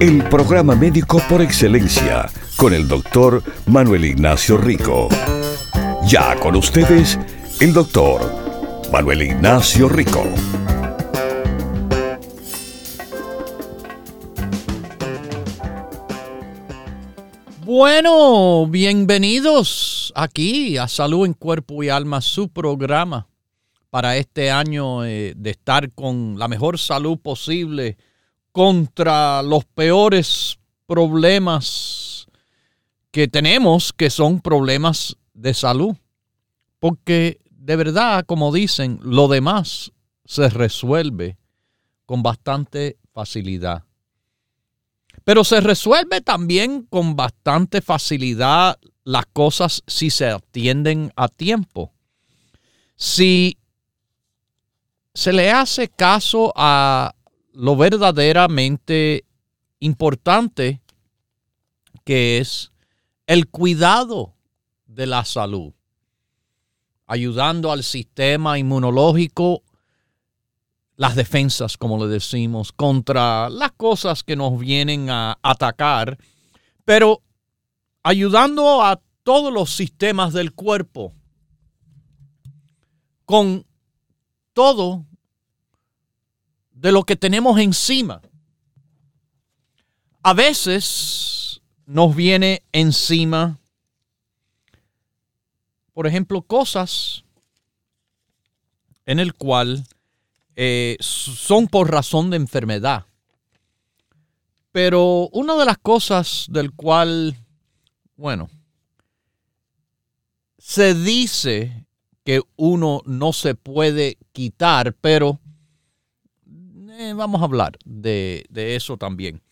El programa médico por excelencia con el doctor Manuel Ignacio Rico. Ya con ustedes, el doctor Manuel Ignacio Rico. Bueno, bienvenidos aquí a Salud en Cuerpo y Alma, su programa para este año eh, de estar con la mejor salud posible contra los peores problemas que tenemos que son problemas de salud. Porque de verdad, como dicen, lo demás se resuelve con bastante facilidad. Pero se resuelve también con bastante facilidad las cosas si se atienden a tiempo. Si se le hace caso a lo verdaderamente importante que es el cuidado de la salud, ayudando al sistema inmunológico, las defensas, como le decimos, contra las cosas que nos vienen a atacar, pero ayudando a todos los sistemas del cuerpo con todo de lo que tenemos encima. A veces nos viene encima, por ejemplo, cosas en el cual eh, son por razón de enfermedad. Pero una de las cosas del cual, bueno, se dice que uno no se puede quitar, pero vamos a hablar de, de eso también.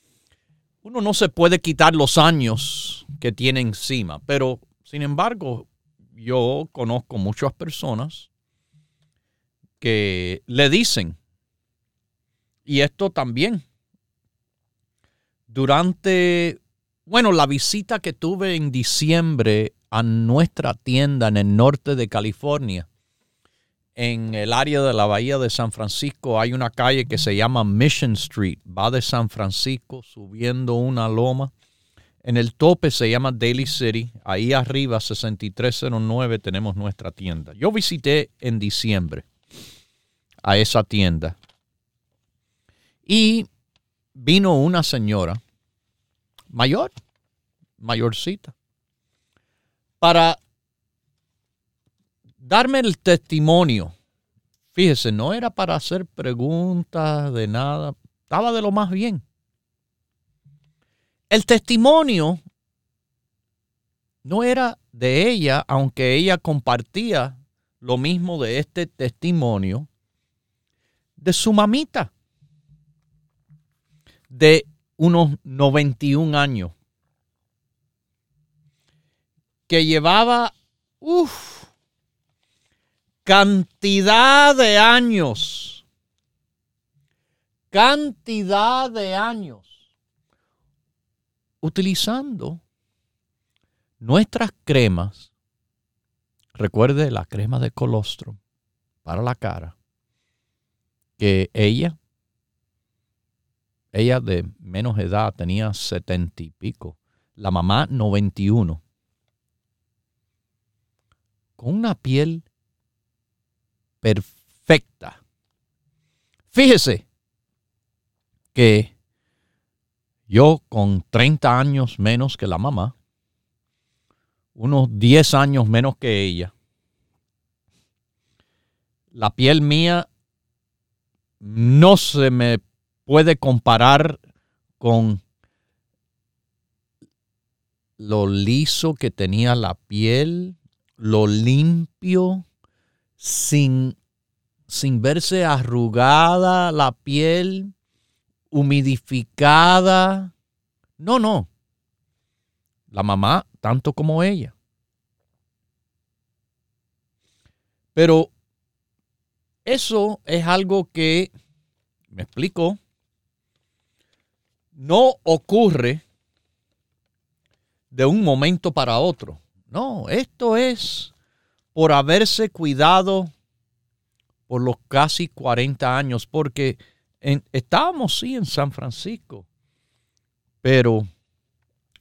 Uno no se puede quitar los años que tiene encima, pero sin embargo, yo conozco muchas personas que le dicen, y esto también, durante, bueno, la visita que tuve en diciembre a nuestra tienda en el norte de California, en el área de la bahía de San Francisco hay una calle que se llama Mission Street. Va de San Francisco subiendo una loma. En el tope se llama Daily City. Ahí arriba, 6309, tenemos nuestra tienda. Yo visité en diciembre a esa tienda. Y vino una señora mayor, mayorcita, para darme el testimonio. Fíjese, no era para hacer preguntas de nada, estaba de lo más bien. El testimonio no era de ella, aunque ella compartía lo mismo de este testimonio, de su mamita, de unos 91 años, que llevaba, uff, cantidad de años, cantidad de años, utilizando nuestras cremas. Recuerde la crema de colostrum para la cara, que ella, ella de menos edad, tenía setenta y pico, la mamá 91, con una piel perfecta. Fíjese que yo con 30 años menos que la mamá, unos 10 años menos que ella, la piel mía no se me puede comparar con lo liso que tenía la piel, lo limpio sin, sin verse arrugada la piel, humidificada. No, no. La mamá tanto como ella. Pero eso es algo que, me explico, no ocurre de un momento para otro. No, esto es por haberse cuidado por los casi 40 años, porque estábamos sí en San Francisco, pero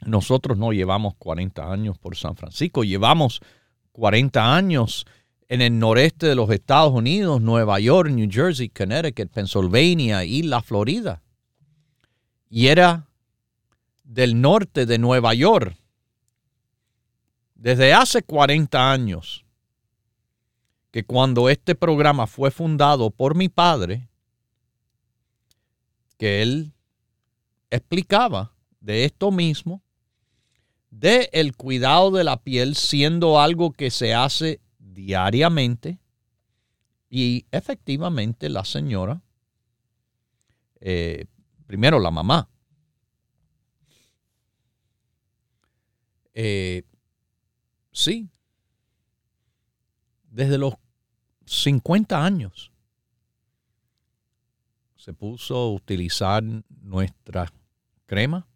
nosotros no llevamos 40 años por San Francisco, llevamos 40 años en el noreste de los Estados Unidos, Nueva York, New Jersey, Connecticut, Pennsylvania y la Florida. Y era del norte de Nueva York. Desde hace 40 años que cuando este programa fue fundado por mi padre, que él explicaba de esto mismo, de el cuidado de la piel siendo algo que se hace diariamente y efectivamente la señora, eh, primero la mamá, eh, sí, desde los 50 años se puso a utilizar nuestra crema.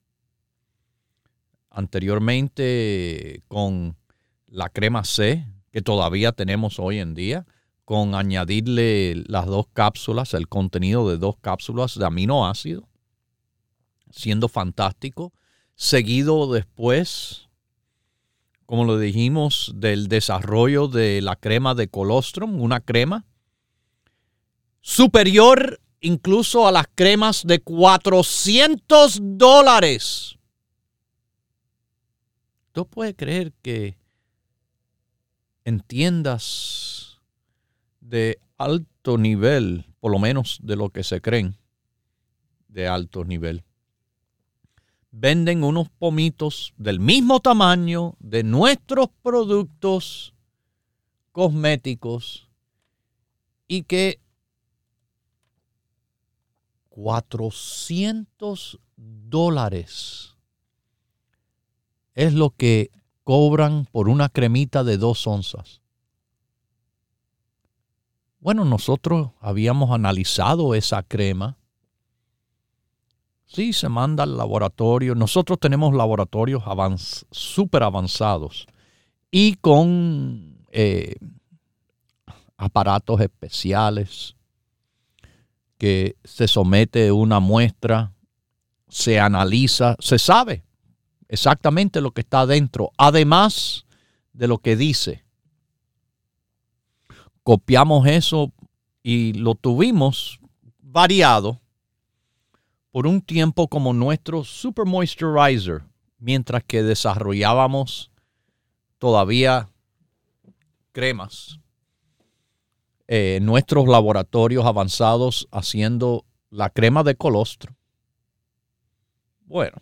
Anteriormente con la crema C, que todavía tenemos hoy en día, con añadirle las dos cápsulas, el contenido de dos cápsulas de aminoácido, siendo fantástico. Seguido después, como lo dijimos, del desarrollo de la crema de colostrum, una crema superior incluso a las cremas de 400 dólares. ¿Tú puedes creer que entiendas de alto nivel, por lo menos de lo que se creen, de alto nivel. Venden unos pomitos del mismo tamaño de nuestros productos cosméticos y que 400 dólares es lo que cobran por una cremita de dos onzas. Bueno, nosotros habíamos analizado esa crema. Sí, se manda al laboratorio. Nosotros tenemos laboratorios súper avanzados y con eh, aparatos especiales que se somete una muestra, se analiza, se sabe exactamente lo que está adentro, además de lo que dice. Copiamos eso y lo tuvimos variado por un tiempo como nuestro Super Moisturizer, mientras que desarrollábamos todavía cremas. Eh, nuestros laboratorios avanzados haciendo la crema de colostro. Bueno,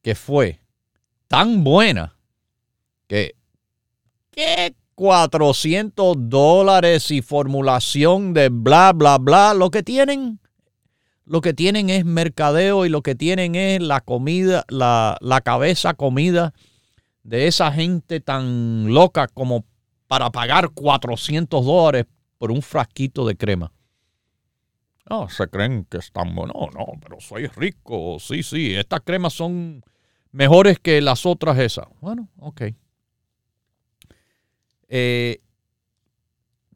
que fue tan buena que, ¿qué 400 dólares y formulación de bla, bla, bla, lo que tienen, lo que tienen es mercadeo y lo que tienen es la comida, la, la cabeza comida de esa gente tan loca como para pagar 400 dólares por un frasquito de crema. No, se creen que están buenos. No, no, pero soy rico. Sí, sí, estas cremas son mejores que las otras esas. Bueno, ok. Eh,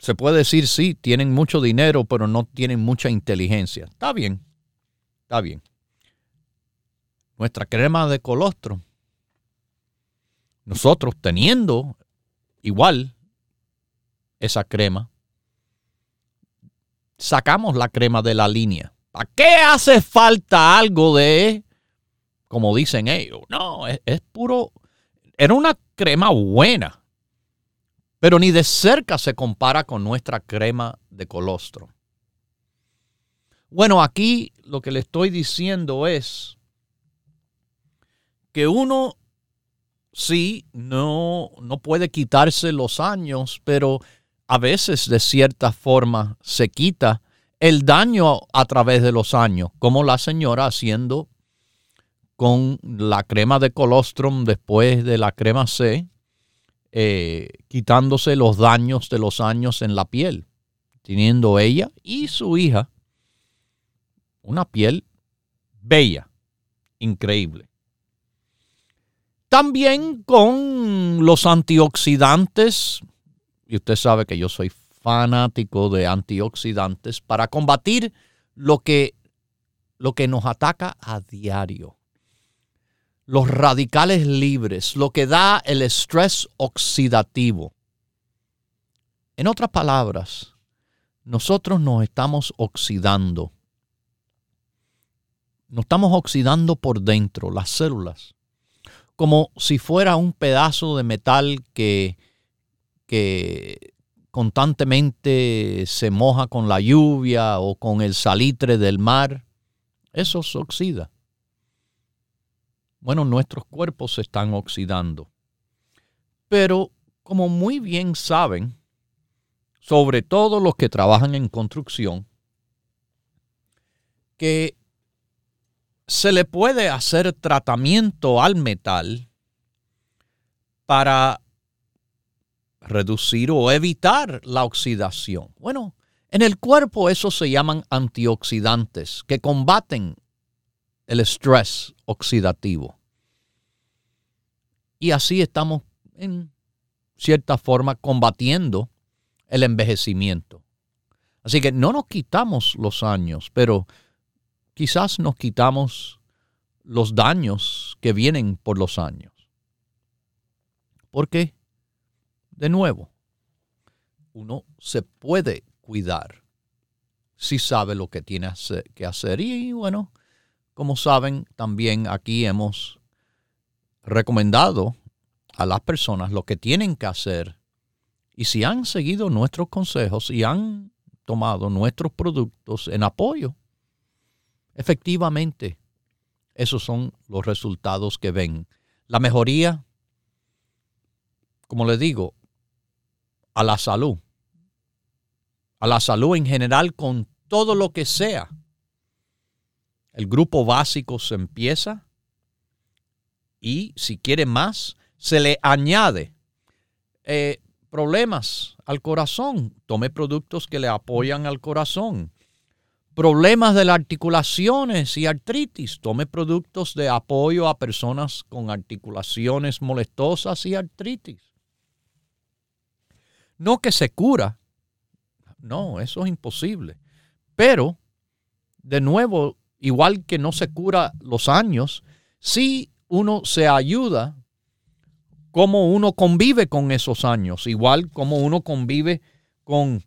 se puede decir, sí, tienen mucho dinero, pero no tienen mucha inteligencia. Está bien, está bien. Nuestra crema de colostro, nosotros teniendo igual esa crema, sacamos la crema de la línea. ¿Para qué hace falta algo de como dicen ellos. No, es, puro. Era una crema buena, pero ni de cerca se compara con nuestra crema de colostro. Bueno, aquí lo que le estoy diciendo es que uno sí no, no puede quitarse los años, pero a veces de cierta forma se quita el daño a través de los años, como la señora haciendo con la crema de colostrum después de la crema C, eh, quitándose los daños de los años en la piel, teniendo ella y su hija una piel bella, increíble. También con los antioxidantes, y usted sabe que yo soy fanático de antioxidantes para combatir lo que, lo que nos ataca a diario. Los radicales libres, lo que da el estrés oxidativo. En otras palabras, nosotros nos estamos oxidando. Nos estamos oxidando por dentro, las células, como si fuera un pedazo de metal que, que constantemente se moja con la lluvia o con el salitre del mar, eso se oxida. Bueno, nuestros cuerpos se están oxidando. Pero como muy bien saben, sobre todo los que trabajan en construcción, que se le puede hacer tratamiento al metal para reducir o evitar la oxidación. Bueno, en el cuerpo eso se llaman antioxidantes que combaten el estrés oxidativo. Y así estamos en cierta forma combatiendo el envejecimiento. Así que no nos quitamos los años, pero quizás nos quitamos los daños que vienen por los años. ¿Por qué? de nuevo, uno se puede cuidar si sabe lo que tiene que hacer. Y bueno, como saben, también aquí hemos recomendado a las personas lo que tienen que hacer. Y si han seguido nuestros consejos y han tomado nuestros productos en apoyo, efectivamente, esos son los resultados que ven. La mejoría, como les digo, a la salud, a la salud en general con todo lo que sea. El grupo básico se empieza y si quiere más, se le añade eh, problemas al corazón. Tome productos que le apoyan al corazón. Problemas de las articulaciones y artritis. Tome productos de apoyo a personas con articulaciones molestosas y artritis. No que se cura. No, eso es imposible. Pero, de nuevo, igual que no se cura los años, sí uno se ayuda como uno convive con esos años, igual como uno convive con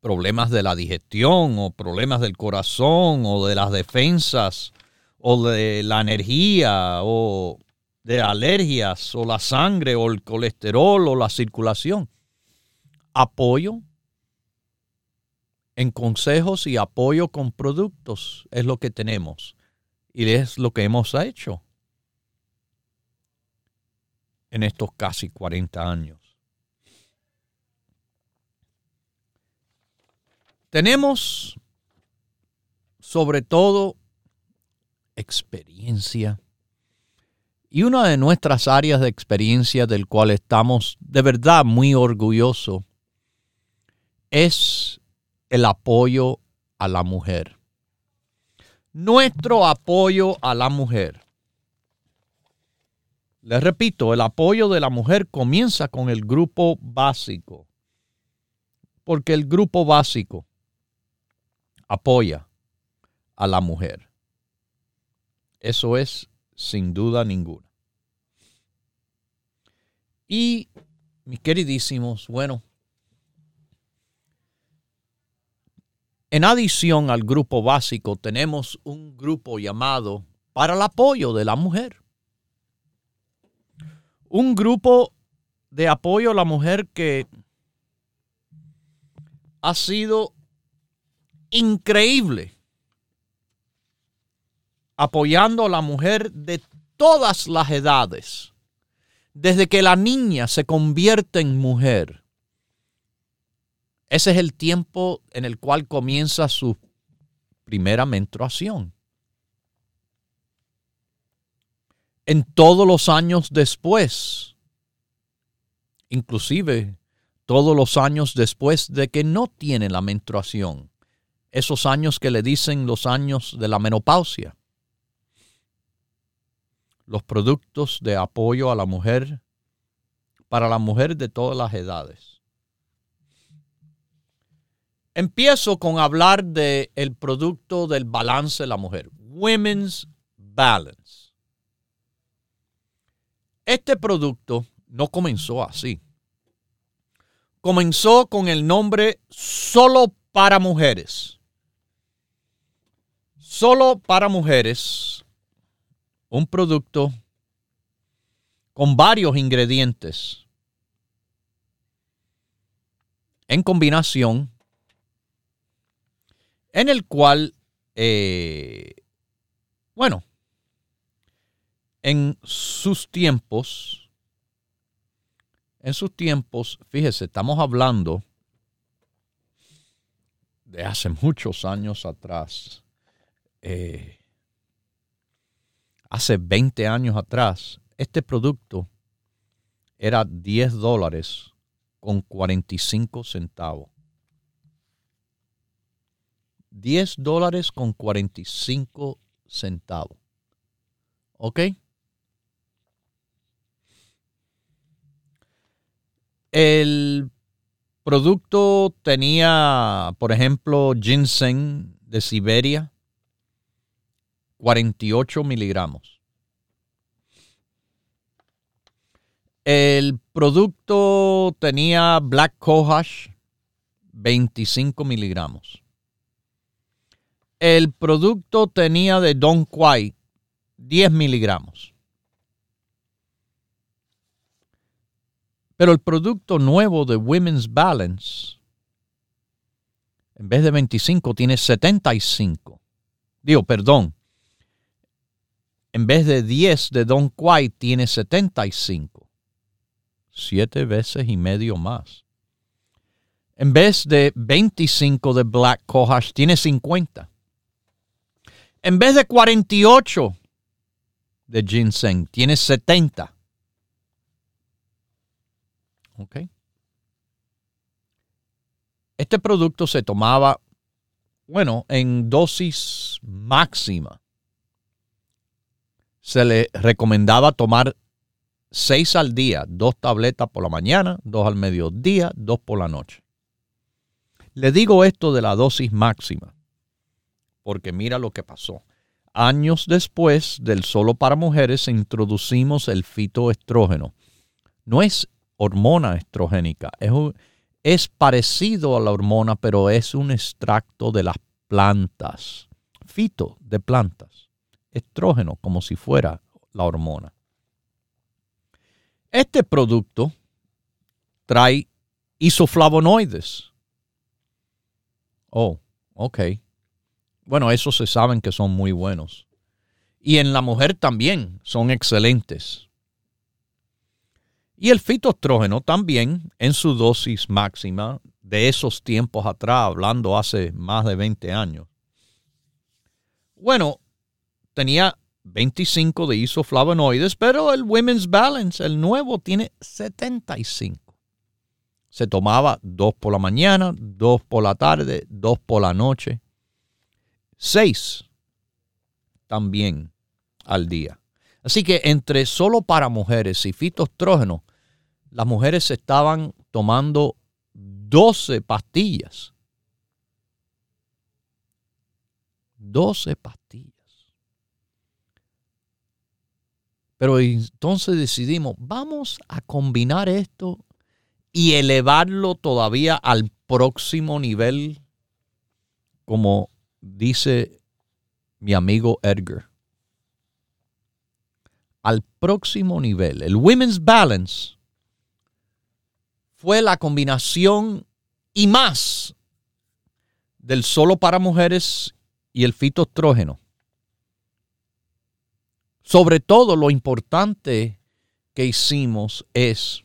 problemas de la digestión o problemas del corazón o de las defensas o de la energía o de alergias o la sangre o el colesterol o la circulación. Apoyo en consejos y apoyo con productos es lo que tenemos y es lo que hemos hecho en estos casi 40 años. Tenemos sobre todo experiencia y una de nuestras áreas de experiencia del cual estamos de verdad muy orgullosos es el apoyo a la mujer. Nuestro apoyo a la mujer. Les repito, el apoyo de la mujer comienza con el grupo básico, porque el grupo básico apoya a la mujer. Eso es sin duda ninguna. Y, mis queridísimos, bueno, en adición al grupo básico tenemos un grupo llamado para el apoyo de la mujer. Un grupo de apoyo a la mujer que ha sido increíble apoyando a la mujer de todas las edades, desde que la niña se convierte en mujer. Ese es el tiempo en el cual comienza su primera menstruación. en todos los años después, inclusive todos los años después de que no tiene la menstruación, esos años que le dicen los años de la menopausia. Los productos de apoyo a la mujer para la mujer de todas las edades. Empiezo con hablar del el producto del balance de la mujer, Women's Balance. Este producto no comenzó así. Comenzó con el nombre solo para mujeres. Solo para mujeres. Un producto con varios ingredientes en combinación en el cual, eh, bueno, en sus tiempos, en sus tiempos, fíjese, estamos hablando de hace muchos años atrás, eh, hace 20 años atrás, este producto era 10 dólares con 45 centavos. 10 dólares con 45 centavos. ¿Ok? El producto tenía, por ejemplo, ginseng de Siberia, 48 miligramos. El producto tenía Black Cohosh, 25 miligramos. El producto tenía de Don Quai 10 miligramos. Pero el producto nuevo de Women's Balance, en vez de 25, tiene 75. Digo, perdón. En vez de 10 de Don Quai, tiene 75. Siete veces y medio más. En vez de 25 de Black Cohosh, tiene 50. En vez de 48 de ginseng, tiene 70. ¿Ok? Este producto se tomaba, bueno, en dosis máxima. Se le recomendaba tomar seis al día, dos tabletas por la mañana, dos al mediodía, dos por la noche. Le digo esto de la dosis máxima porque mira lo que pasó. Años después del solo para mujeres introducimos el fitoestrógeno. No es hormona estrogénica, es, es parecido a la hormona, pero es un extracto de las plantas. Fito de plantas. Estrógeno, como si fuera la hormona. Este producto trae isoflavonoides. Oh, ok. Bueno, esos se saben que son muy buenos. Y en la mujer también son excelentes. Y el fitoestrógeno también en su dosis máxima de esos tiempos atrás, hablando hace más de 20 años. Bueno, tenía 25 de isoflavonoides, pero el Women's Balance, el nuevo, tiene 75. Se tomaba dos por la mañana, dos por la tarde, dos por la noche seis también al día. Así que entre solo para mujeres y fitoestrógeno, las mujeres estaban tomando 12 pastillas. 12 pastillas. Pero entonces decidimos, vamos a combinar esto y elevarlo todavía al próximo nivel como dice mi amigo Edgar, al próximo nivel. El Women's Balance fue la combinación y más del solo para mujeres y el fitoestrógeno. Sobre todo lo importante que hicimos es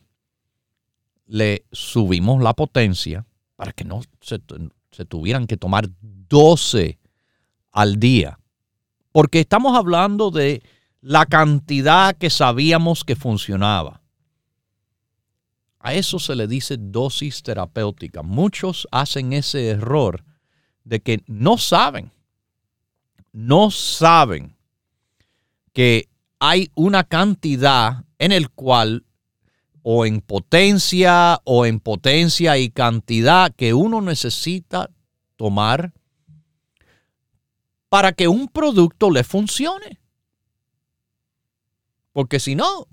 le subimos la potencia para que no se, se tuvieran que tomar 12 al día. Porque estamos hablando de la cantidad que sabíamos que funcionaba. A eso se le dice dosis terapéutica. Muchos hacen ese error de que no saben, no saben que hay una cantidad en el cual o en potencia o en potencia y cantidad que uno necesita tomar para que un producto le funcione. Porque si no,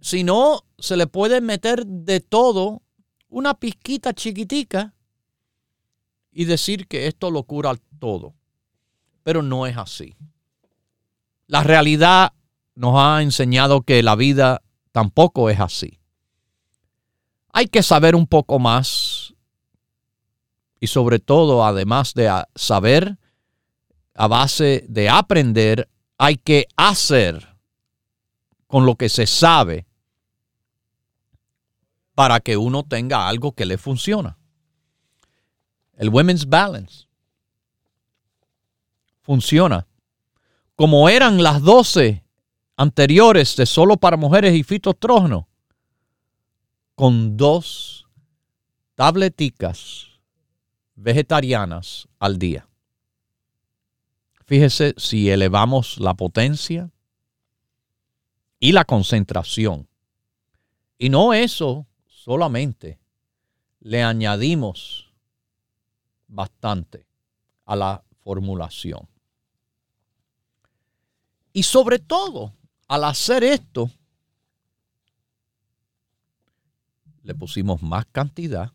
si no, se le puede meter de todo una pizquita chiquitica y decir que esto lo cura todo. Pero no es así. La realidad nos ha enseñado que la vida tampoco es así. Hay que saber un poco más y sobre todo, además de saber, a base de aprender, hay que hacer con lo que se sabe para que uno tenga algo que le funciona. El Women's Balance funciona como eran las 12 anteriores de solo para mujeres y fitostrógeno con dos tableticas vegetarianas al día. Fíjese si elevamos la potencia y la concentración. Y no eso solamente, le añadimos bastante a la formulación. Y sobre todo, al hacer esto, le pusimos más cantidad,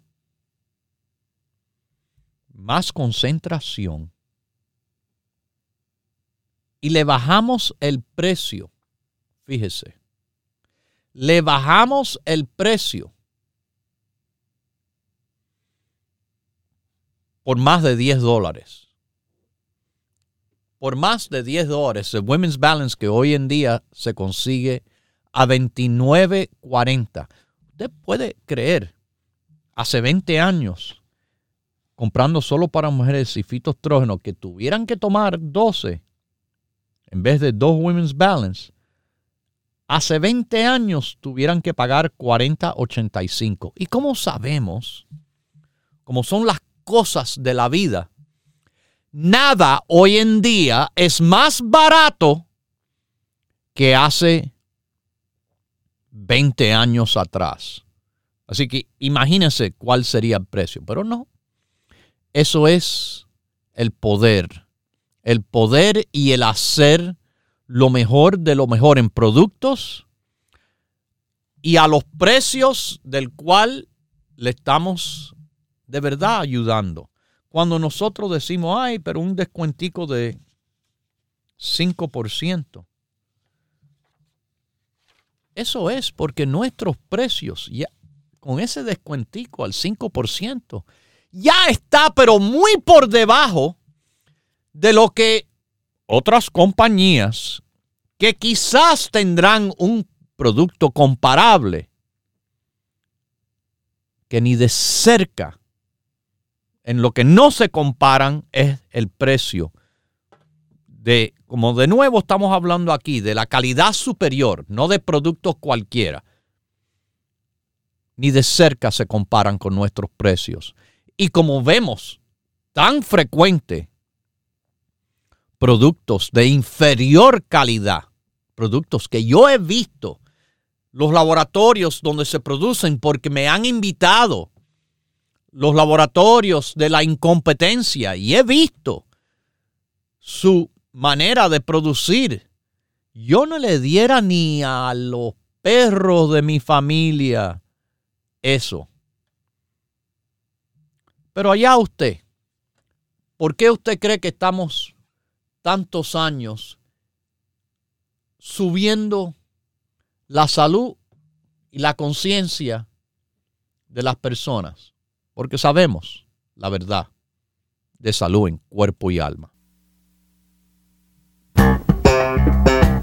más concentración y le bajamos el precio. Fíjese, le bajamos el precio por más de 10 dólares. Por más de 10 dólares, el Women's Balance que hoy en día se consigue a 29.40 Usted puede creer, hace 20 años, comprando solo para mujeres y fitostrógenos que tuvieran que tomar 12 en vez de dos Women's Balance, hace 20 años tuvieran que pagar 40.85. ¿Y cómo sabemos? Como son las cosas de la vida, nada hoy en día es más barato que hace 20 años atrás. Así que imagínense cuál sería el precio, pero no. Eso es el poder. El poder y el hacer lo mejor de lo mejor en productos y a los precios del cual le estamos de verdad ayudando. Cuando nosotros decimos, ay, pero un descuentico de 5%. Eso es porque nuestros precios, ya, con ese descuentico al 5%, ya está, pero muy por debajo de lo que otras compañías que quizás tendrán un producto comparable, que ni de cerca, en lo que no se comparan es el precio de, como de nuevo estamos hablando aquí, de la calidad superior, no de productos cualquiera, ni de cerca se comparan con nuestros precios. Y como vemos tan frecuente, productos de inferior calidad, productos que yo he visto, los laboratorios donde se producen porque me han invitado, los laboratorios de la incompetencia, y he visto su manera de producir, yo no le diera ni a los perros de mi familia eso. Pero allá usted, ¿por qué usted cree que estamos tantos años subiendo la salud y la conciencia de las personas? Porque sabemos la verdad de salud en cuerpo y alma.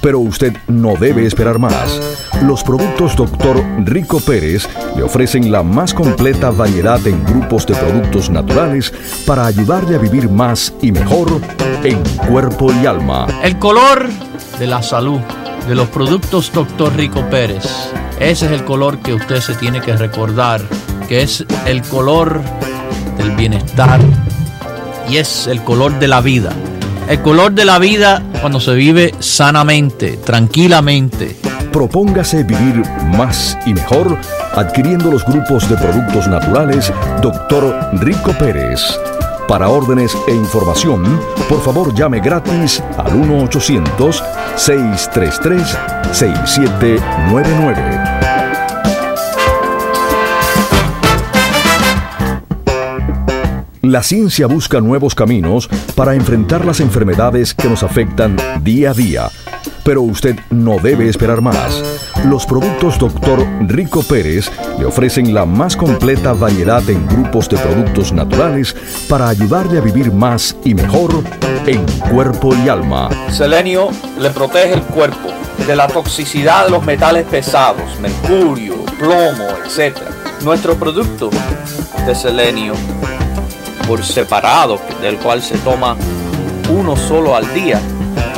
pero usted no debe esperar más. Los productos Dr. Rico Pérez le ofrecen la más completa variedad en grupos de productos naturales para ayudarle a vivir más y mejor en cuerpo y alma. El color de la salud de los productos Dr. Rico Pérez. Ese es el color que usted se tiene que recordar, que es el color del bienestar y es el color de la vida. El color de la vida cuando se vive sanamente, tranquilamente. Propóngase vivir más y mejor adquiriendo los grupos de productos naturales Dr. Rico Pérez. Para órdenes e información, por favor llame gratis al 1-800-633-6799. La ciencia busca nuevos caminos para enfrentar las enfermedades que nos afectan día a día. Pero usted no debe esperar más. Los productos Dr. Rico Pérez le ofrecen la más completa variedad en grupos de productos naturales para ayudarle a vivir más y mejor en cuerpo y alma. Selenio le protege el cuerpo de la toxicidad de los metales pesados, mercurio, plomo, etc. Nuestro producto de selenio por separado, del cual se toma uno solo al día,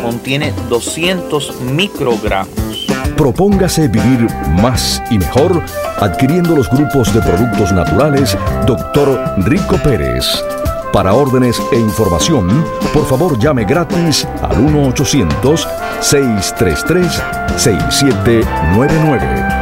contiene 200 microgramos. Propóngase vivir más y mejor adquiriendo los grupos de productos naturales Dr. Rico Pérez. Para órdenes e información, por favor llame gratis al 1-800-633-6799.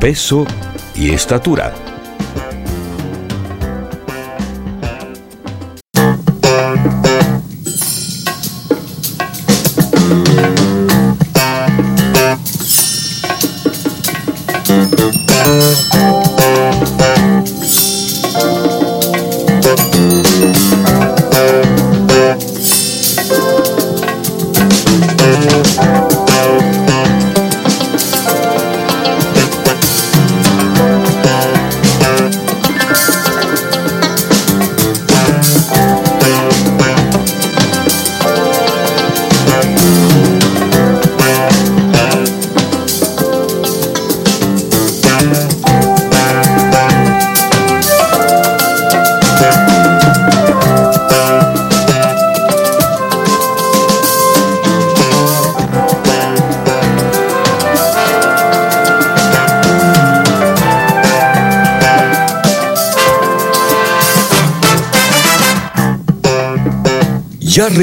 peso y estatura.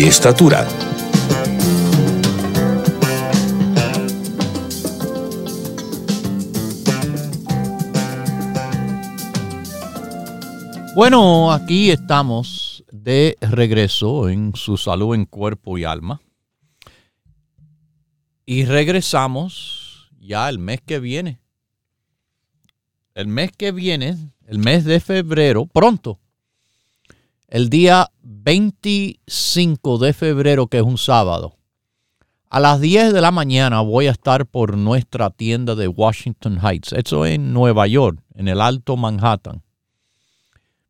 estatura. Bueno, aquí estamos de regreso en su salud en cuerpo y alma. Y regresamos ya el mes que viene. El mes que viene, el mes de febrero, pronto. El día 25 de febrero, que es un sábado. A las 10 de la mañana voy a estar por nuestra tienda de Washington Heights. Eso en Nueva York, en el Alto Manhattan.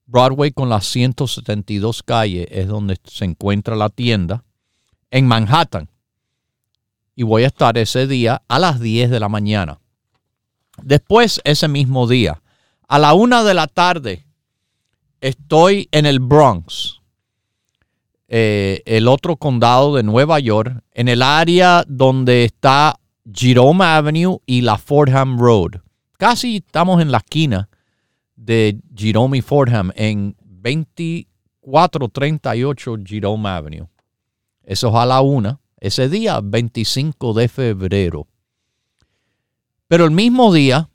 Broadway con las 172 calles es donde se encuentra la tienda en Manhattan. Y voy a estar ese día a las 10 de la mañana. Después, ese mismo día, a la una de la tarde, estoy en el Bronx, eh, el otro condado de Nueva York, en el área donde está Jerome Avenue y la Fordham Road. Casi estamos en la esquina de Jerome y Fordham en 2438 Jerome Avenue. Eso es a la una. Ese día, 25 de febrero. Pero el mismo día,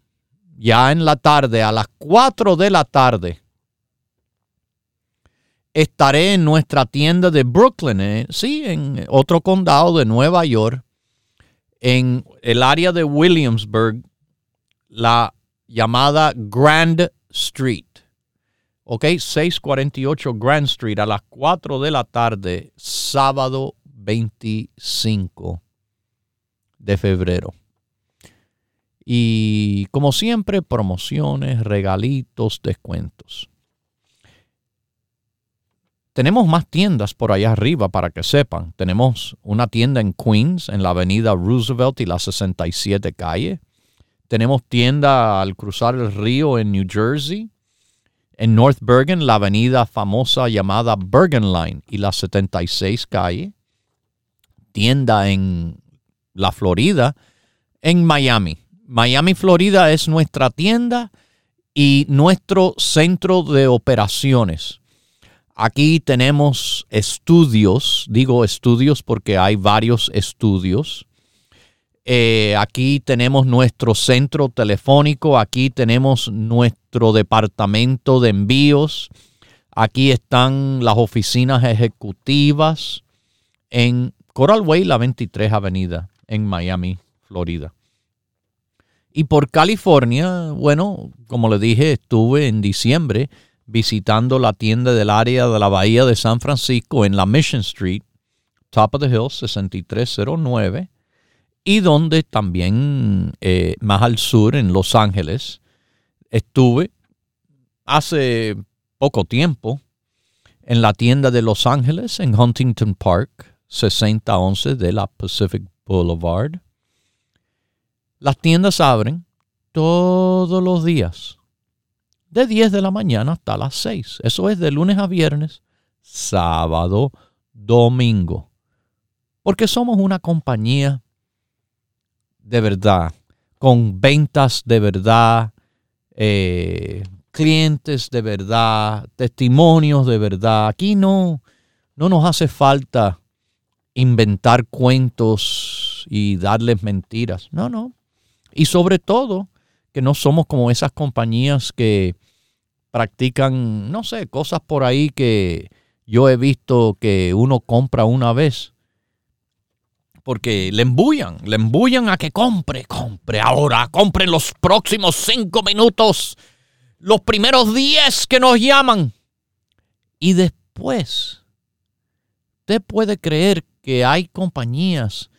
ya en la tarde, a las 4 de la tarde, estaré en nuestra tienda de Brooklyn, eh, sí, en otro condado de Nueva York, en el área de Williamsburg, la llamada Grand Street. Ok, 648 Grand Street a las 4 de la tarde, sábado 25 de febrero. Y como siempre, promociones, regalitos, descuentos. Tenemos más tiendas por allá arriba para que sepan. Tenemos una tienda en Queens, en la avenida Roosevelt y la 67 calle. Tenemos tienda al cruzar el río en New Jersey. En North Bergen, la avenida famosa llamada Bergen Line y la 76 calle. Tienda en la Florida, en Miami. Miami, Florida es nuestra tienda y nuestro centro de operaciones. Aquí tenemos estudios, digo estudios porque hay varios estudios eh, aquí tenemos nuestro centro telefónico, aquí tenemos nuestro departamento de envíos, aquí están las oficinas ejecutivas en Coral Way, la 23 Avenida, en Miami, Florida. Y por California, bueno, como le dije, estuve en diciembre visitando la tienda del área de la Bahía de San Francisco en la Mission Street, Top of the Hill 6309 y donde también eh, más al sur, en Los Ángeles, estuve hace poco tiempo en la tienda de Los Ángeles, en Huntington Park, 6011 de la Pacific Boulevard. Las tiendas abren todos los días, de 10 de la mañana hasta las 6. Eso es de lunes a viernes, sábado, domingo. Porque somos una compañía de verdad, con ventas de verdad, eh, clientes de verdad, testimonios de verdad. Aquí no, no nos hace falta inventar cuentos y darles mentiras. No, no. Y sobre todo, que no somos como esas compañías que practican, no sé, cosas por ahí que yo he visto que uno compra una vez porque le embullan, le embullan a que compre, compre ahora, compre en los próximos cinco minutos, los primeros diez que nos llaman. Y después, usted puede creer que hay compañías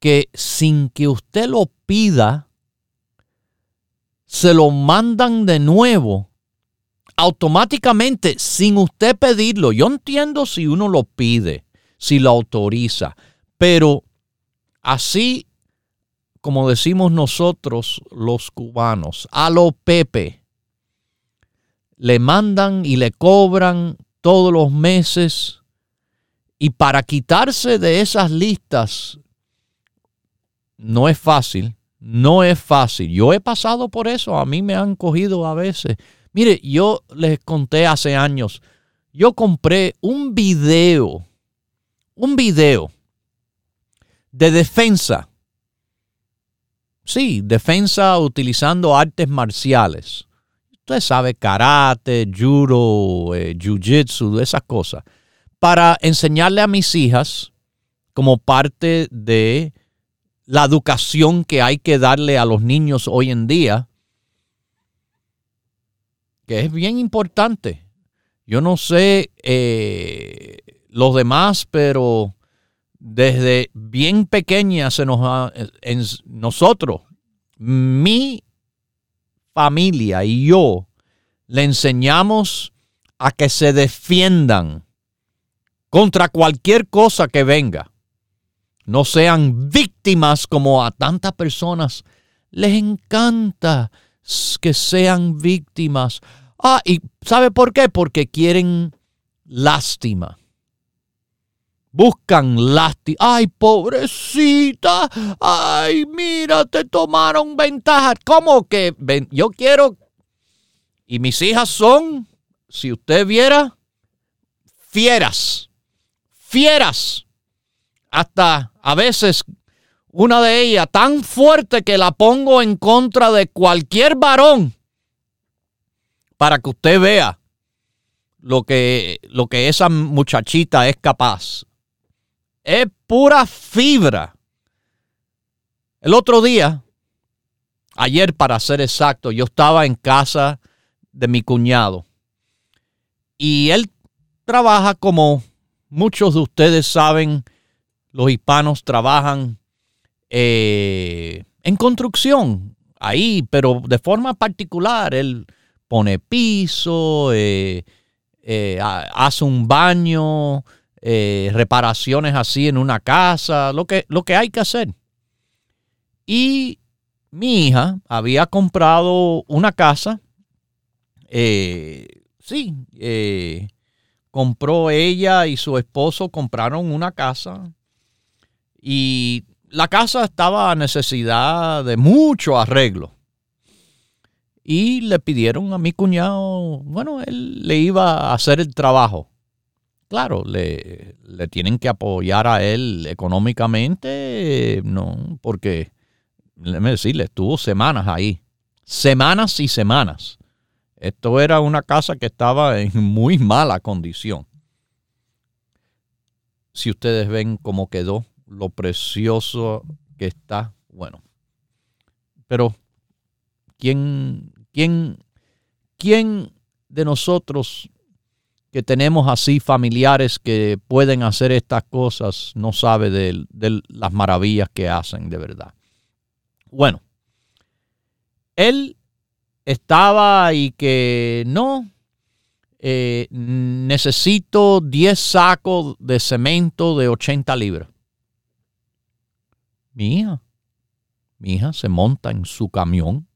que sin que usted lo pida, se lo mandan de nuevo automáticamente sin usted pedirlo. Yo entiendo si uno lo pide si lo autoriza. Pero así como decimos nosotros los cubanos, a lo Pepe, le mandan y le cobran todos los meses y para quitarse de esas listas no es fácil, no es fácil. Yo he pasado por eso, a mí me han cogido a veces. Mire, yo les conté hace años, yo compré un video, un video de defensa. Sí, defensa utilizando artes marciales. Usted sabe, karate, judo, eh, jiu-jitsu, esas cosas. Para enseñarle a mis hijas como parte de la educación que hay que darle a los niños hoy en día, que es bien importante. Yo no sé eh, los demás, pero desde bien pequeña se nos ha, en nosotros, mi familia y yo, le enseñamos a que se defiendan contra cualquier cosa que venga no sean víctimas como a tantas personas les encanta que sean víctimas. Ah, y ¿sabe por qué? Porque quieren lástima. Buscan lástima. Ay, pobrecita. Ay, mira, te tomaron ventaja. ¿Cómo que? Yo quiero... Y mis hijas son, si usted viera, fieras. Fieras hasta a veces una de ellas tan fuerte que la pongo en contra de cualquier varón para que usted vea lo que, lo que esa muchachita es capaz. Es pura fibra. El otro día, ayer para ser exacto, yo estaba en casa de mi cuñado y él trabaja como muchos de ustedes saben los hispanos trabajan eh, en construcción ahí, pero de forma particular. Él pone piso, eh, eh, hace un baño, reparaciones así en una casa, lo que, lo que hay que hacer. Y mi hija había comprado una casa. sí, compró ella y su esposo compraron una casa y la casa estaba a necesidad de mucho arreglo. Y le pidieron a mi cuñado, bueno, él le iba a hacer el trabajo. Claro, le, le tienen que apoyar a él económicamente, no, porque, déjeme decirle, estuvo semanas ahí. Semanas y semanas. Esto era una casa que estaba en muy mala condición. Si ustedes ven cómo quedó, lo precioso que está. Bueno, pero ¿quién, quién, quién de nosotros que tenemos así familiares que pueden hacer estas cosas no sabe de, las maravillas que hacen de verdad? Bueno, él estaba y que no, eh, necesito 10 sacos de cemento de 80 libras. Mi hija, mi hija se monta en su camión,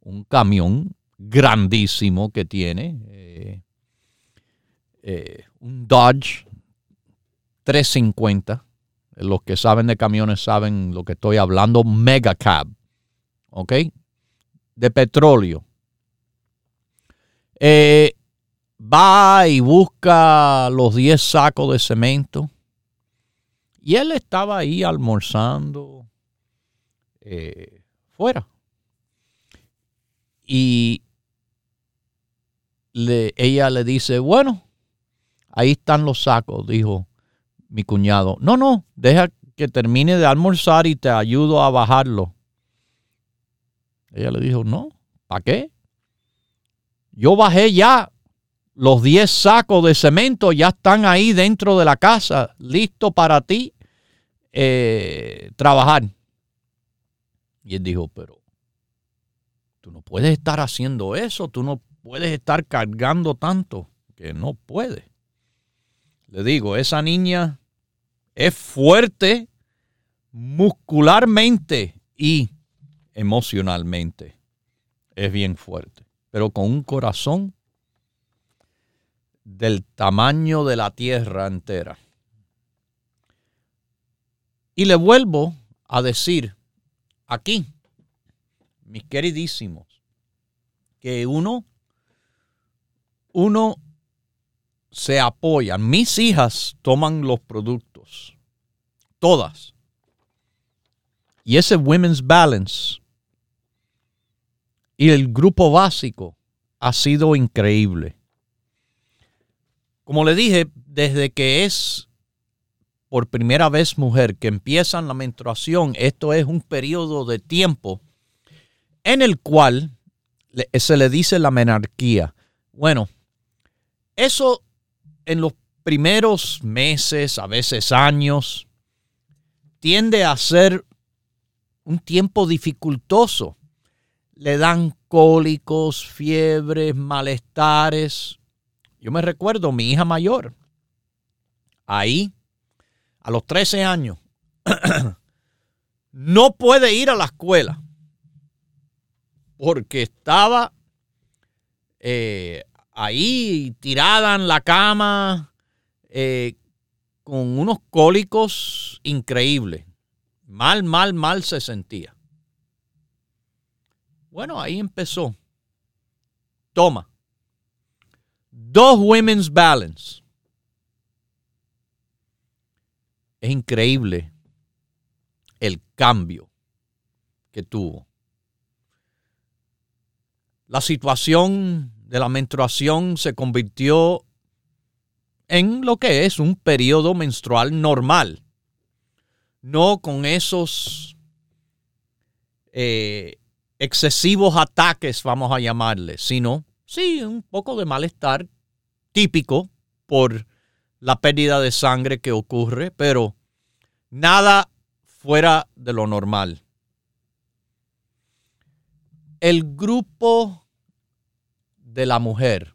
un camión grandísimo que tiene, eh, eh, un Dodge 350. Los que saben de camiones saben lo que estoy hablando, mega cab, ¿ok? De petróleo. Eh, va y busca los 10 sacos de cemento y él estaba ahí almorzando eh, fuera. Y ella le dice, bueno, ahí están los sacos, dijo mi cuñado. No, no, deja que termine de almorzar y te ayudo a bajarlo. Ella le dijo, no, ¿para qué? Yo bajé ya los 10 sacos de cemento ya están ahí dentro de la casa, listo para ti eh, trabajar. Y él dijo, pero tú no puedes estar haciendo eso, tú no puedes estar cargando tanto, que no puede. Le digo, esa niña es fuerte muscularmente y emocionalmente. Es bien fuerte, pero con un corazón del tamaño de la tierra entera. Y le vuelvo a decir aquí, mis queridísimos, que uno, uno se apoya. Mis hijas toman los productos, todas. Y ese Women's Balance y el grupo básico ha sido increíble. Como le dije, desde que es por primera vez mujer que empiezan la menstruación, esto es un periodo de tiempo en el cual se le dice la menarquía. Bueno, eso en los primeros meses, a veces años, tiende a ser un tiempo dificultoso. Le dan cólicos, fiebres, malestares. Yo me recuerdo mi hija mayor, ahí, a los 13 años, no puede ir a la escuela porque estaba eh, ahí tirada en la cama eh, con unos cólicos increíbles. Mal, mal, mal se sentía. Bueno, ahí empezó. Toma. Dos Women's Balance. Es increíble el cambio que tuvo. La situación de la menstruación se convirtió en lo que es un periodo menstrual normal no con esos eh, excesivos ataques, vamos a llamarles, sino sí, un poco de malestar típico por la pérdida de sangre que ocurre, pero nada fuera de lo normal. El grupo de la mujer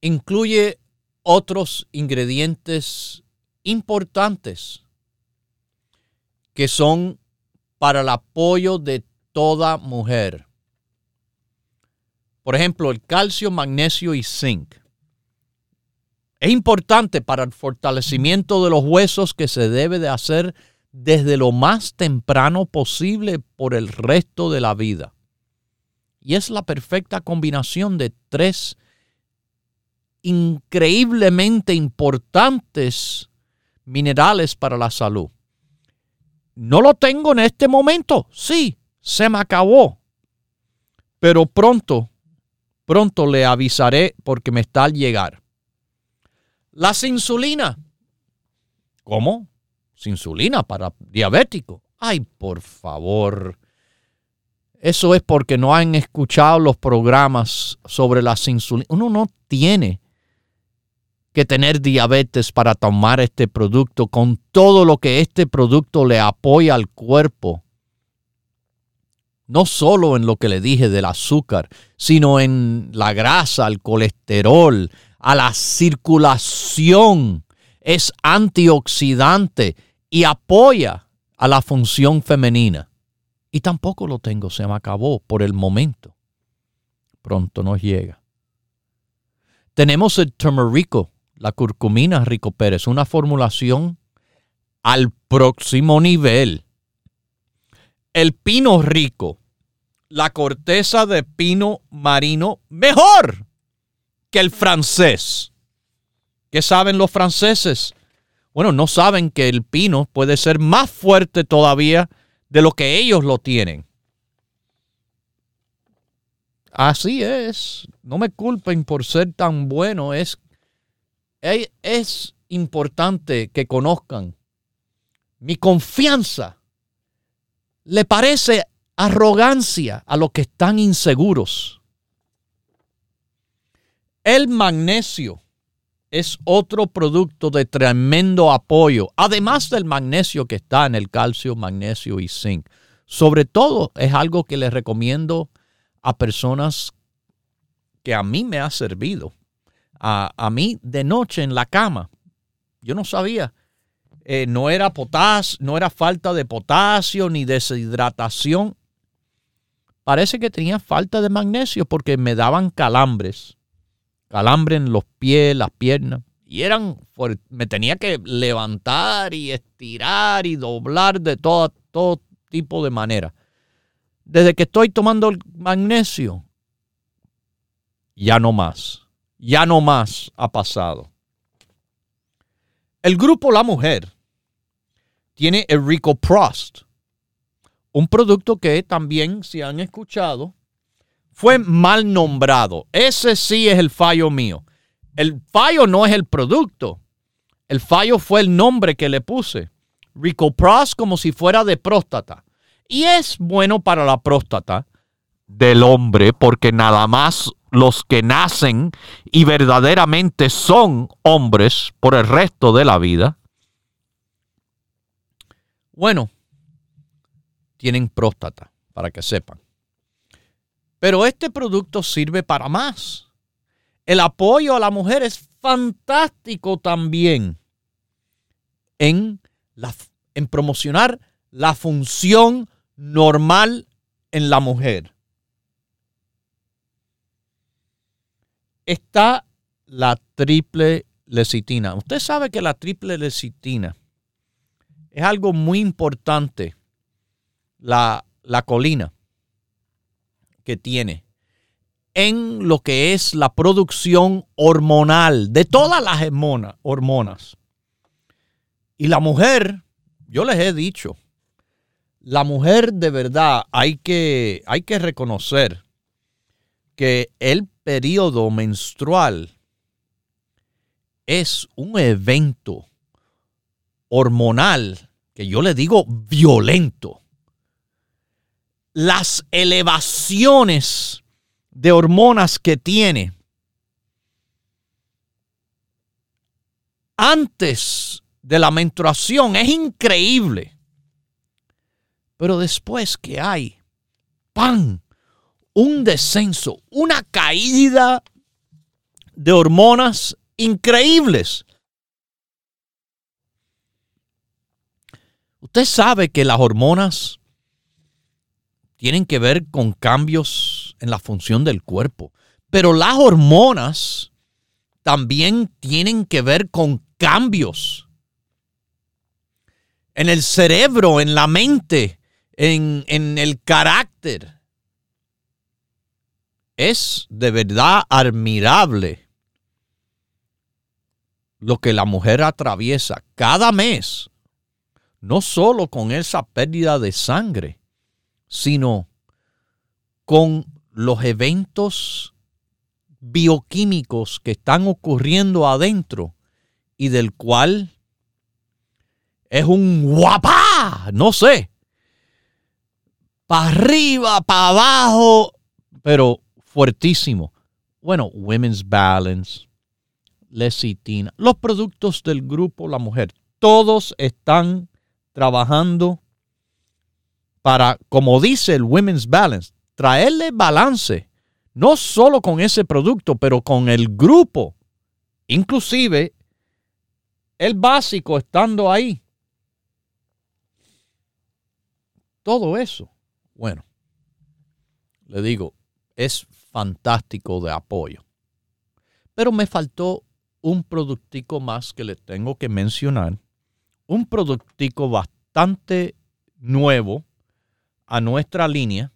incluye otros ingredientes importantes que son para el apoyo de toda mujer. Por ejemplo, el calcio, magnesio y zinc. Es importante para el fortalecimiento de los huesos que se debe de hacer desde lo más temprano posible por el resto de la vida. Y es la perfecta combinación de tres increíblemente importantes minerales para la salud. No lo tengo en este momento. Sí, se me acabó. Pero pronto, pronto le avisaré porque me está al llegar. Las insulina. ¿Cómo? Insulina para diabético. Ay, por favor. Eso es porque no han escuchado los programas sobre las insulinas. Uno no tiene que tener diabetes para tomar este producto con todo lo que este producto le apoya al cuerpo. No solo en lo que le dije del azúcar, sino en la grasa, el colesterol, a la circulación. Es antioxidante y apoya a la función femenina. Y tampoco lo tengo, se me acabó por el momento. Pronto nos llega. Tenemos el turmerico, la curcumina Rico Pérez, una formulación al próximo nivel. El pino rico, la corteza de pino marino mejor que el francés. ¿Qué saben los franceses? Bueno, no saben que el pino puede ser más fuerte todavía de lo que ellos lo tienen. Así es. No me culpen por ser tan bueno. Es es importante que conozcan mi confianza. Le parece arrogancia a los que están inseguros. El magnesio es otro producto de tremendo apoyo, además del magnesio que está en el calcio, magnesio y zinc. Sobre todo es algo que les recomiendo a personas que a mí me ha servido a, mí de noche en la cama. yo no sabía. Eh, no era potasio, no era falta de potasio ni deshidratación. Parece que tenía falta de magnesio porque me daban calambres. Calambre en los pies, las piernas. Y eran, me tenía que levantar y estirar y doblar de todo, todo tipo de manera. Desde que estoy tomando el magnesio, ya no más. Ya no más ha pasado. El grupo La Mujer tiene el Rico Prost, un producto que también, si han escuchado, fue mal nombrado. Ese sí es el fallo mío. El fallo no es el producto. El fallo fue el nombre que le puse. Rico Prost como si fuera de próstata. Y es bueno para la próstata del hombre porque nada más los que nacen y verdaderamente son hombres por el resto de la vida, bueno, tienen próstata, para que sepan. Pero este producto sirve para más. El apoyo a la mujer es fantástico también en, la, en promocionar la función normal en la mujer. Está la triple lecitina. Usted sabe que la triple lecitina es algo muy importante, la, la colina que tiene en lo que es la producción hormonal de todas las hormonas. Y la mujer, yo les he dicho, la mujer de verdad hay que, hay que reconocer que el periodo menstrual es un evento hormonal que yo le digo violento. Las elevaciones de hormonas que tiene antes de la menstruación es increíble. Pero después que hay, ¡pam! Un descenso, una caída de hormonas increíbles. Usted sabe que las hormonas tienen que ver con cambios en la función del cuerpo, pero las hormonas también tienen que ver con cambios en el cerebro, en la mente, en, en el carácter es de verdad admirable lo que la mujer atraviesa cada mes, no solo con esa pérdida de sangre, sino con los eventos bioquímicos que están ocurriendo adentro y del cual es un guapá, no sé, para arriba, para abajo, pero fuertísimo. Bueno, Women's Balance, Lecitina, los productos del grupo La Mujer, todos están trabajando para, como dice el Women's Balance, traerle balance, no solo con ese producto, pero con el grupo, inclusive el básico estando ahí. Todo eso, bueno, le digo, es fantástico de apoyo. Pero me faltó un productico más que le tengo que mencionar. Un productico bastante nuevo a nuestra línea.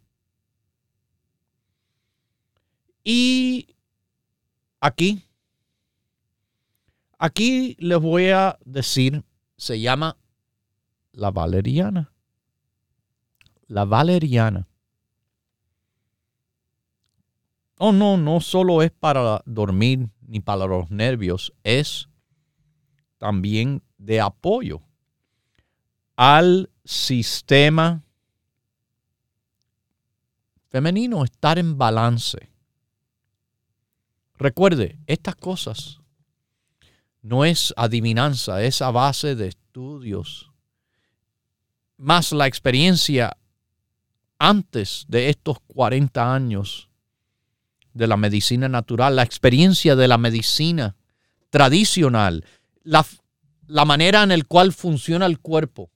Y aquí, aquí les voy a decir, se llama la valeriana. La valeriana. Oh, no, no solo es para dormir ni para los nervios, es también de apoyo al sistema femenino, estar en balance. Recuerde, estas cosas no es adivinanza, es a base de estudios, más la experiencia antes de estos 40 años de la medicina natural, la experiencia de la medicina tradicional, la, la manera en la cual funciona el cuerpo.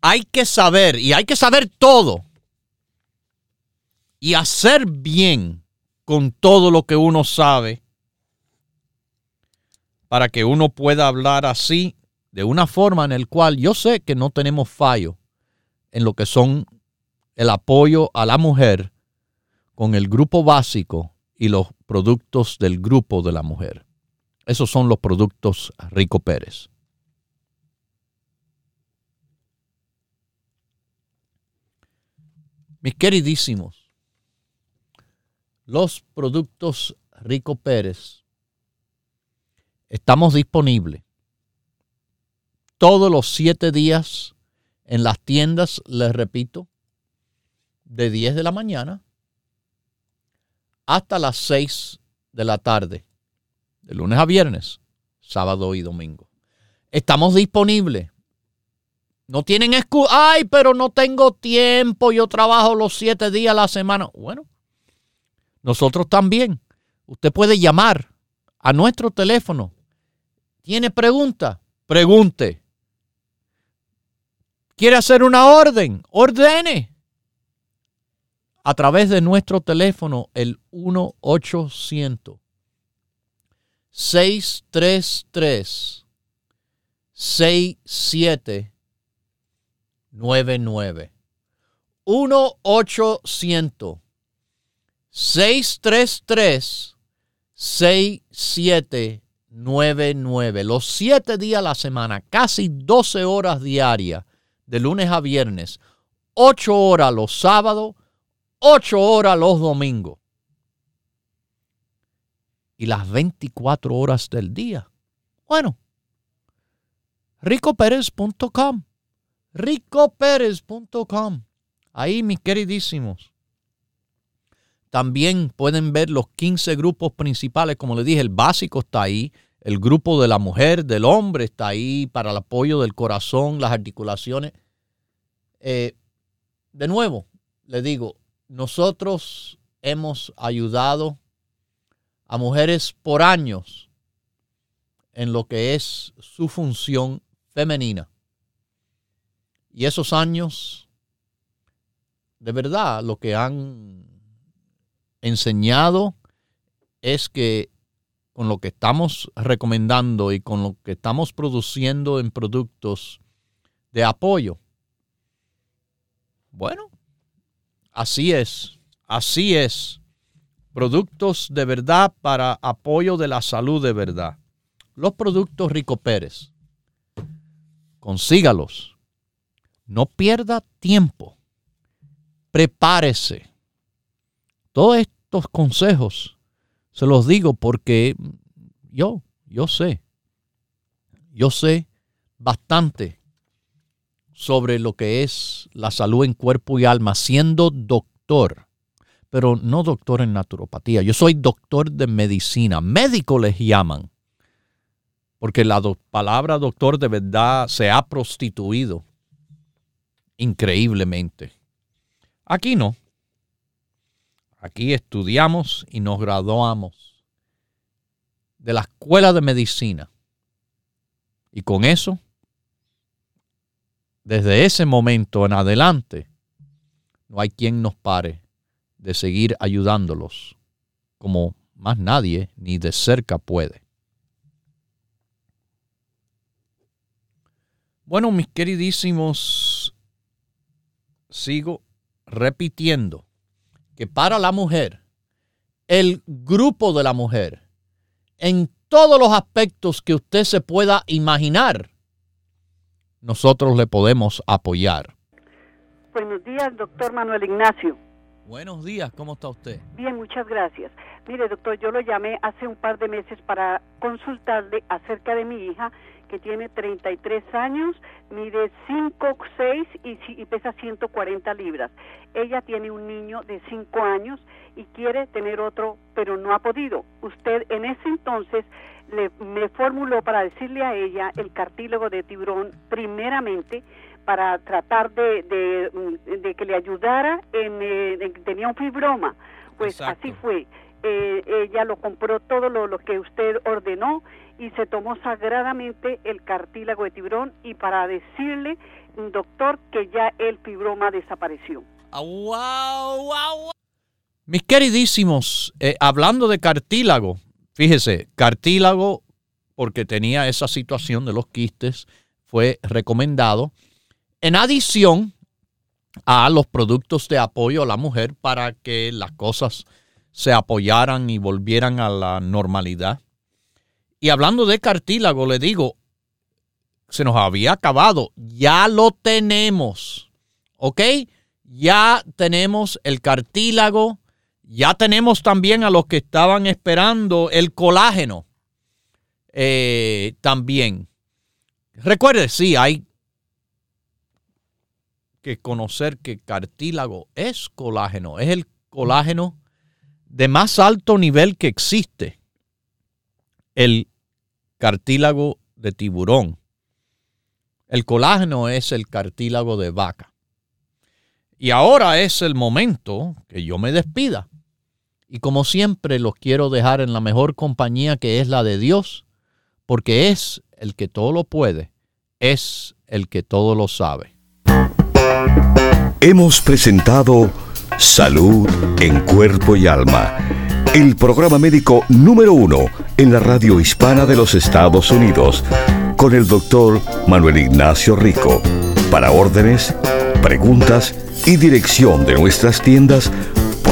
Hay que saber, y hay que saber todo, y hacer bien con todo lo que uno sabe, para que uno pueda hablar así, de una forma en la cual yo sé que no tenemos fallo en lo que son el apoyo a la mujer con el grupo básico y los productos del grupo de la mujer. Esos son los productos Rico Pérez. Mis queridísimos, los productos Rico Pérez estamos disponibles todos los siete días en las tiendas, les repito, de 10 de la mañana hasta las 6 de la tarde de lunes a viernes, sábado y domingo. Estamos disponibles. No tienen excusa. Ay, pero no tengo tiempo. Yo trabajo los siete días a la semana. Bueno, nosotros también. Usted puede llamar a nuestro teléfono. ¿Tiene pregunta? Pregunte. ¿Quiere hacer una orden? Ordene. A través de nuestro teléfono, el 1 800 633 6799 1 800 633 6799 Los siete días a la semana, casi 12 horas diarias, de lunes a viernes, 8 horas los sábados, 8 horas los domingos y las 24 horas del día. Bueno, ricoperez.com. ricoperez.com. Ahí, mis queridísimos. También pueden ver los 15 grupos principales. Como les dije, el básico está ahí. El grupo de la mujer, del hombre está ahí para el apoyo del corazón, las articulaciones. Eh, de nuevo, les digo, nosotros hemos ayudado a mujeres por años en lo que es su función femenina. Y esos años, de verdad, lo que han enseñado es que con lo que estamos recomendando y con lo que estamos produciendo en productos de apoyo, bueno, así es, así es productos de verdad para apoyo de la salud de verdad. Los productos Rico Pérez. Consígalos. No pierda tiempo. Prepárese. Todos estos consejos se los digo porque yo, yo sé, yo sé bastante sobre lo que es la salud en cuerpo y alma siendo doctor pero no doctor en naturopatía. Yo soy doctor de medicina. Médico les llaman. Porque la palabra doctor de verdad se ha prostituido increíblemente. Aquí no. Aquí estudiamos y nos graduamos de la escuela de medicina. Y con eso, desde ese momento en adelante, no hay quien nos pare de seguir ayudándolos como más nadie ni de cerca puede. Bueno, mis queridísimos, sigo repitiendo que para la mujer, el grupo de la mujer, en todos los aspectos que usted se pueda imaginar, nosotros le podemos apoyar. Buenos días, doctor Manuel Ignacio. Buenos días, ¿cómo está usted? Bien, muchas gracias. Mire, doctor, yo lo llamé hace un par de meses para consultarle acerca de mi hija que tiene 33 años, mide 5, 6 y, y pesa 140 libras. Ella tiene un niño de 5 años y quiere tener otro, pero no ha podido. Usted en ese entonces le, me formuló para decirle a ella el cartílago de tiburón primeramente para tratar de, de, que le ayudara en, eh, tenía un fibroma. Pues así fue. Eh, ella lo compró todo lo, lo, que usted ordenó y se tomó sagradamente el cartílago de tiburón y para decirle, doctor, que ya el fibroma desapareció. Ah, wow, wow, Mis queridísimos, eh, hablando de cartílago, fíjese, cartílago, porque tenía esa situación de los quistes, fue recomendado en adición a los productos de apoyo a la mujer para que las cosas se apoyaran y volvieran a la normalidad. Y hablando de cartílago, le digo, se nos había acabado, ya lo tenemos, ¿ok? Ya tenemos el cartílago, ya tenemos también a los que estaban esperando el colágeno eh, también. Recuerde, sí, hay que conocer que cartílago es colágeno, es el colágeno de más alto nivel que existe, el cartílago de tiburón. El colágeno es el cartílago de vaca. Y ahora es el momento que yo me despida. Y como siempre los quiero dejar en la mejor compañía que es la de Dios, porque es el que todo lo puede, es el que todo lo sabe. Hemos presentado Salud en Cuerpo y Alma, el programa médico número uno en la radio hispana de los Estados Unidos, con el doctor Manuel Ignacio Rico. Para órdenes, preguntas y dirección de nuestras tiendas,